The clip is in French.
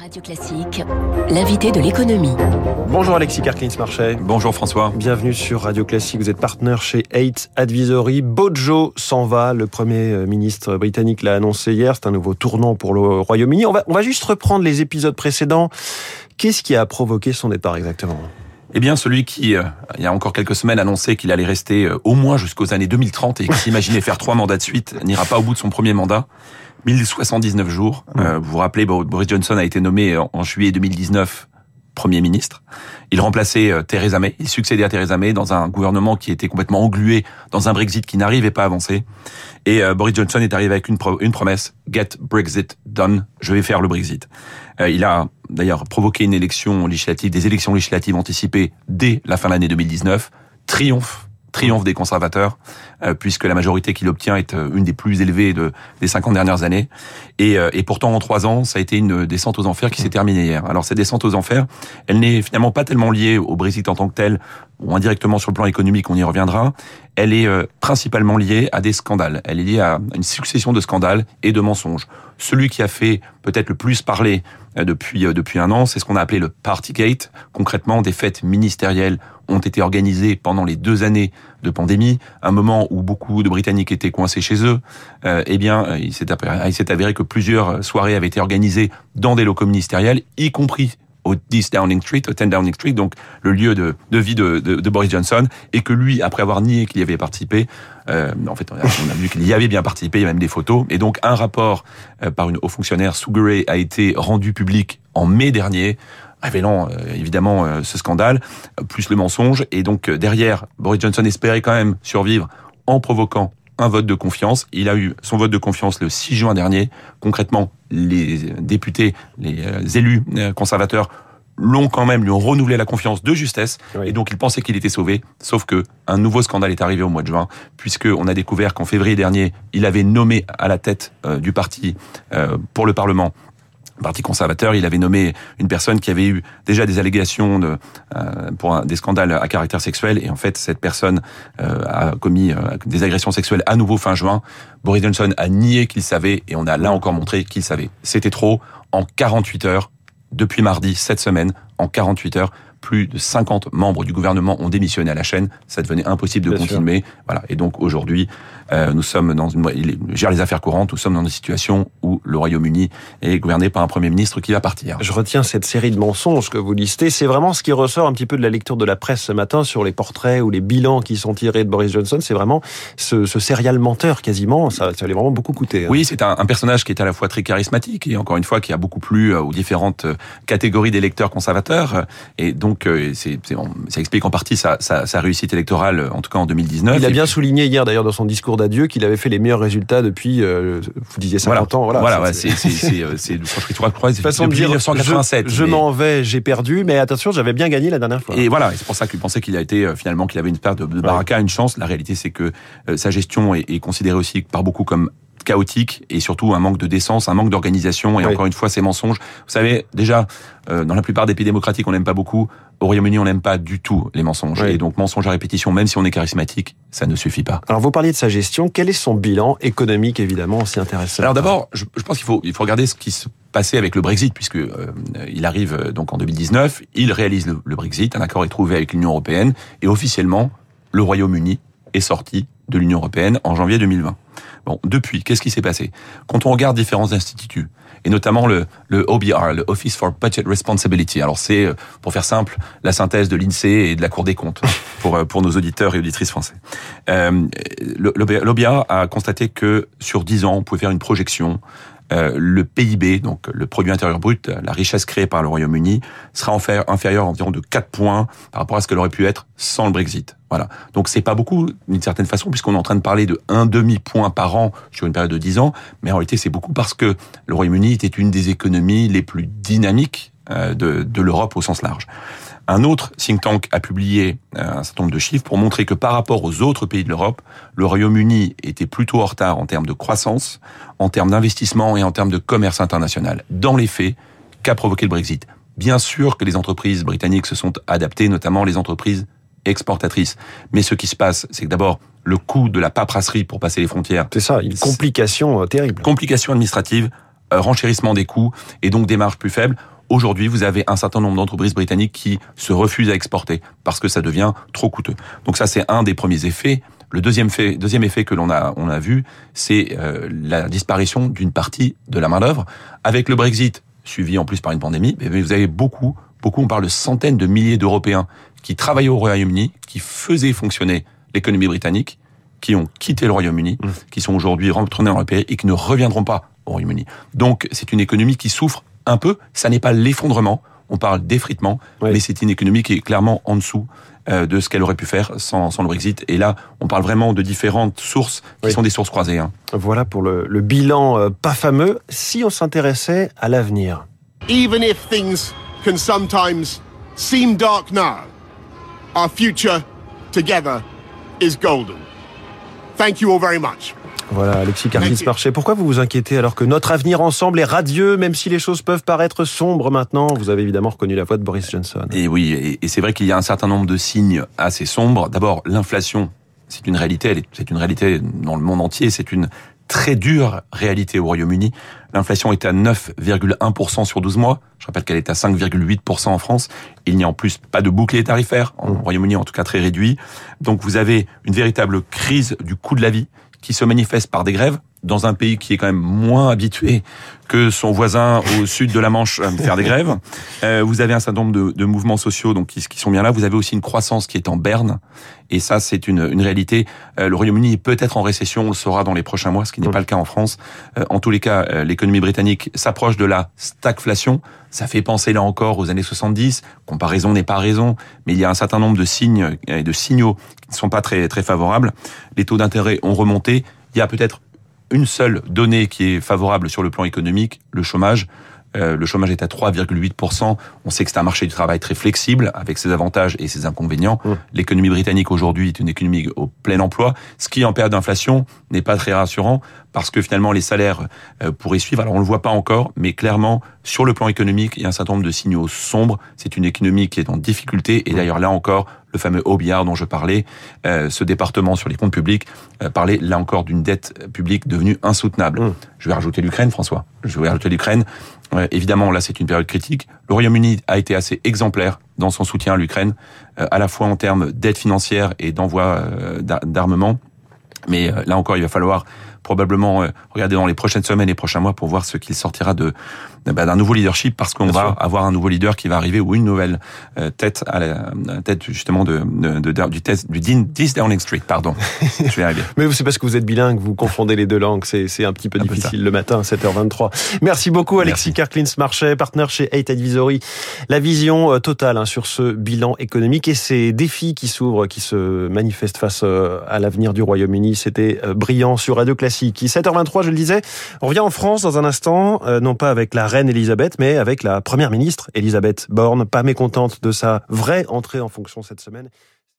Radio Classique, l'invité de l'économie. Bonjour Alexis Karklins-Marchais. Bonjour François. Bienvenue sur Radio Classique. Vous êtes partenaire chez Eight Advisory. Bojo s'en va. Le Premier ministre britannique l'a annoncé hier. C'est un nouveau tournant pour le Royaume-Uni. On va, on va juste reprendre les épisodes précédents. Qu'est-ce qui a provoqué son départ exactement? Eh bien, celui qui, euh, il y a encore quelques semaines, annonçait qu'il allait rester euh, au moins jusqu'aux années 2030 et qui s'imaginait faire trois mandats de suite, n'ira pas au bout de son premier mandat. 1079 jours. Euh, vous vous rappelez, Boris Johnson a été nommé en juillet 2019 Premier ministre. Il remplaçait euh, Theresa May, il succédait à Theresa May dans un gouvernement qui était complètement englué dans un Brexit qui n'arrivait pas à avancer. Et euh, Boris Johnson est arrivé avec une, une promesse, get Brexit done, je vais faire le Brexit. Euh, il a d'ailleurs provoqué une élection législative, des élections législatives anticipées dès la fin de l'année 2019. Triomphe triomphe des conservateurs, euh, puisque la majorité qu'il obtient est euh, une des plus élevées de, des 50 dernières années. Et, euh, et, pourtant, en trois ans, ça a été une descente aux enfers qui s'est terminée hier. Alors, cette descente aux enfers, elle n'est finalement pas tellement liée au Brexit en tant que tel, ou indirectement sur le plan économique, on y reviendra. Elle est principalement liée à des scandales. Elle est liée à une succession de scandales et de mensonges. Celui qui a fait peut-être le plus parler depuis depuis un an, c'est ce qu'on a appelé le Partygate. Concrètement, des fêtes ministérielles ont été organisées pendant les deux années de pandémie, un moment où beaucoup de Britanniques étaient coincés chez eux. Euh, eh bien, il s'est avéré que plusieurs soirées avaient été organisées dans des locaux ministériels, y compris au 10 Downing Street, au 10 Downing Street, donc le lieu de, vie de, Boris Johnson, et que lui, après avoir nié qu'il y avait participé, euh, en fait, on a vu qu'il y avait bien participé, il y a même des photos, et donc un rapport euh, par une haut fonctionnaire, Sugaray, a été rendu public en mai dernier, révélant euh, évidemment euh, ce scandale, plus le mensonge. Et donc derrière, Boris Johnson espérait quand même survivre en provoquant un vote de confiance. Il a eu son vote de confiance le 6 juin dernier. Concrètement, les députés, les élus conservateurs l'ont quand même, lui ont renouvelé la confiance de justesse, et donc il pensait qu'il était sauvé, sauf que un nouveau scandale est arrivé au mois de juin, puisque on a découvert qu'en février dernier, il avait nommé à la tête du parti pour le Parlement Parti conservateur, il avait nommé une personne qui avait eu déjà des allégations de, euh, pour des scandales à caractère sexuel, et en fait cette personne euh, a commis euh, des agressions sexuelles à nouveau fin juin. Boris Johnson a nié qu'il savait, et on a là encore montré qu'il savait. C'était trop. En 48 heures, depuis mardi, cette semaine, en 48 heures, plus de 50 membres du gouvernement ont démissionné à la chaîne. Ça devenait impossible de continuer. Voilà. Et donc aujourd'hui, euh, nous sommes dans une, il gère les affaires courantes. Nous sommes dans une situation où le Royaume-Uni est gouverné par un premier ministre qui va partir. Je retiens cette série de mensonges que vous listez. C'est vraiment ce qui ressort un petit peu de la lecture de la presse ce matin sur les portraits ou les bilans qui sont tirés de Boris Johnson. C'est vraiment ce, ce serial menteur quasiment. Ça, ça allait vraiment beaucoup coûter. Hein. Oui, c'est un, un, personnage qui est à la fois très charismatique et encore une fois qui a beaucoup plu euh, aux différentes euh, catégories d'électeurs conservateurs. Et donc, c'est, ça explique en partie sa, sa, sa réussite électorale, en tout cas en 2019. Il a bien souligné hier d'ailleurs dans son discours d'adieu qu'il avait fait les meilleurs résultats depuis, euh, vous disiez 50 ans. Voilà, voilà c'est c'est façon de 1987. Je, m'en vais, j'ai perdu, mais attention, j'avais bien gagné la dernière fois. Et voilà, c'est pour ça qu'il pensait qu'il a été euh, finalement qu'il avait une perte de, de baraka, une chance. La réalité, c'est que euh, sa gestion est, est considérée aussi par beaucoup comme chaotique et surtout un manque de décence, un manque d'organisation et encore une fois ces mensonges. Vous savez, déjà, euh, dans la plupart des pays démocratiques, on n'aime pas beaucoup. Au Royaume-Uni, on n'aime pas du tout les mensonges. Et donc, mensonges à répétition, même si on est charismatique, ça ne suffit pas. Alors, vous parliez de sa gestion. Quel est son bilan économique, évidemment, aussi intéressant? Alors d'abord, je, je, pense qu'il faut, il faut regarder ce qui se passait avec le Brexit, puisque euh, il arrive euh, donc en 2019, il réalise le, le Brexit, un accord est trouvé avec l'Union européenne, et officiellement, le Royaume-Uni est sorti de l'Union européenne en janvier 2020. Bon, depuis, qu'est-ce qui s'est passé? Quand on regarde différents instituts, et notamment le, le OBR, le Office for Budget Responsibility. Alors c'est, euh, pour faire simple, la synthèse de l'INSEE et de la Cour des comptes pour, euh, pour nos auditeurs et auditrices français. Euh, L'OBR a constaté que sur 10 ans, on pouvait faire une projection euh, le PIB, donc le produit intérieur brut, la richesse créée par le Royaume-Uni, sera inférieur à environ de 4 points par rapport à ce qu'elle aurait pu être sans le Brexit. Voilà. Donc c'est pas beaucoup d'une certaine façon puisqu'on est en train de parler de un demi point par an sur une période de 10 ans, mais en réalité c'est beaucoup parce que le Royaume-Uni était une des économies les plus dynamiques euh, de, de l'Europe au sens large. Un autre think tank a publié euh, un certain nombre de chiffres pour montrer que par rapport aux autres pays de l'Europe, le Royaume-Uni était plutôt en retard en termes de croissance, en termes d'investissement et en termes de commerce international. Dans les faits, qu'a provoqué le Brexit? Bien sûr que les entreprises britanniques se sont adaptées, notamment les entreprises exportatrices. Mais ce qui se passe, c'est que d'abord, le coût de la paperasserie pour passer les frontières. C'est ça, une complication euh, terrible. Complication administrative renchérissement des coûts et donc des marges plus faibles. Aujourd'hui, vous avez un certain nombre d'entreprises britanniques qui se refusent à exporter parce que ça devient trop coûteux. Donc ça, c'est un des premiers effets. Le deuxième, fait, deuxième effet que l'on a, on a vu, c'est euh, la disparition d'une partie de la main-d'œuvre. Avec le Brexit, suivi en plus par une pandémie, vous avez beaucoup, beaucoup, on parle de centaines de milliers d'Européens qui travaillaient au Royaume-Uni, qui faisaient fonctionner l'économie britannique, qui ont quitté le Royaume-Uni, mmh. qui sont aujourd'hui retournés en pays et qui ne reviendront pas au Royaume-Uni. Donc c'est une économie qui souffre un peu. Ça n'est pas l'effondrement, on parle d'effritement, mais c'est une économie qui est clairement en dessous euh, de ce qu'elle aurait pu faire sans, sans, le Brexit. Et là, on parle vraiment de différentes sources qui sont des sources croisées. Hein. Voilà pour le, le bilan euh, pas fameux. Si on s'intéressait à l'avenir. Even if things can sometimes seem dark now, our future together is golden. Thank you all very much. Voilà, Alexis Carlis-Marché. Pourquoi vous vous inquiétez alors que notre avenir ensemble est radieux, même si les choses peuvent paraître sombres maintenant? Vous avez évidemment reconnu la voix de Boris Johnson. Et oui, et c'est vrai qu'il y a un certain nombre de signes assez sombres. D'abord, l'inflation, c'est une réalité, c'est une réalité dans le monde entier, c'est une très dure réalité au Royaume-Uni. L'inflation est à 9,1% sur 12 mois. Je rappelle qu'elle est à 5,8% en France. Il n'y a en plus pas de bouclier tarifaire, au Royaume-Uni en tout cas très réduit. Donc vous avez une véritable crise du coût de la vie qui se manifeste par des grèves dans un pays qui est quand même moins habitué que son voisin au sud de la Manche à faire des grèves. Euh, vous avez un certain nombre de, de mouvements sociaux donc qui, qui, sont bien là. Vous avez aussi une croissance qui est en berne. Et ça, c'est une, une réalité. Euh, le Royaume-Uni est peut-être en récession, on le saura dans les prochains mois, ce qui n'est pas le cas en France. Euh, en tous les cas, euh, l'économie britannique s'approche de la stagflation. Ça fait penser là encore aux années 70. Comparaison n'est pas raison, mais il y a un certain nombre de signes et de signaux qui ne sont pas très, très favorables. Les taux d'intérêt ont remonté. Il y a peut-être une seule donnée qui est favorable sur le plan économique, le chômage. Euh, le chômage est à 3,8%. On sait que c'est un marché du travail très flexible, avec ses avantages et ses inconvénients. Mmh. L'économie britannique aujourd'hui est une économie au plein emploi, ce qui en période d'inflation n'est pas très rassurant, parce que finalement les salaires euh, pourraient suivre. Alors on le voit pas encore, mais clairement sur le plan économique, il y a un certain nombre de signaux sombres. C'est une économie qui est en difficulté, et d'ailleurs là encore, le fameux OBR dont je parlais, euh, ce département sur les comptes publics, euh, parlait là encore d'une dette publique devenue insoutenable. Mmh. Je vais rajouter l'Ukraine, François. Je vais rajouter l'Ukraine. Euh, évidemment, là, c'est une période critique. Le Royaume-Uni a été assez exemplaire dans son soutien à l'Ukraine, euh, à la fois en termes d'aide financière et d'envoi euh, d'armement. Mais là encore, il va falloir probablement euh, regarder dans les prochaines semaines et prochains mois pour voir ce qu'il sortira de d'un nouveau leadership parce qu'on va avoir un nouveau leader qui va arriver ou une nouvelle euh, tête à la tête justement de, de, de du test du 10 Downing Street pardon. Je vais arriver. Mais c'est parce que vous êtes bilingue vous confondez les deux langues c'est c'est un petit peu un difficile peu le matin 7h23 merci beaucoup Alexis Karklins Marchais partenaire chez Eight Advisory. La vision euh, totale hein, sur ce bilan économique et ces défis qui s'ouvrent qui se manifestent face à l'avenir du Royaume-Uni. C'était brillant sur Radio Classique. Qui 7h23, je le disais. On revient en France dans un instant, euh, non pas avec la reine Elisabeth, mais avec la première ministre Elisabeth Borne, pas mécontente de sa vraie entrée en fonction cette semaine.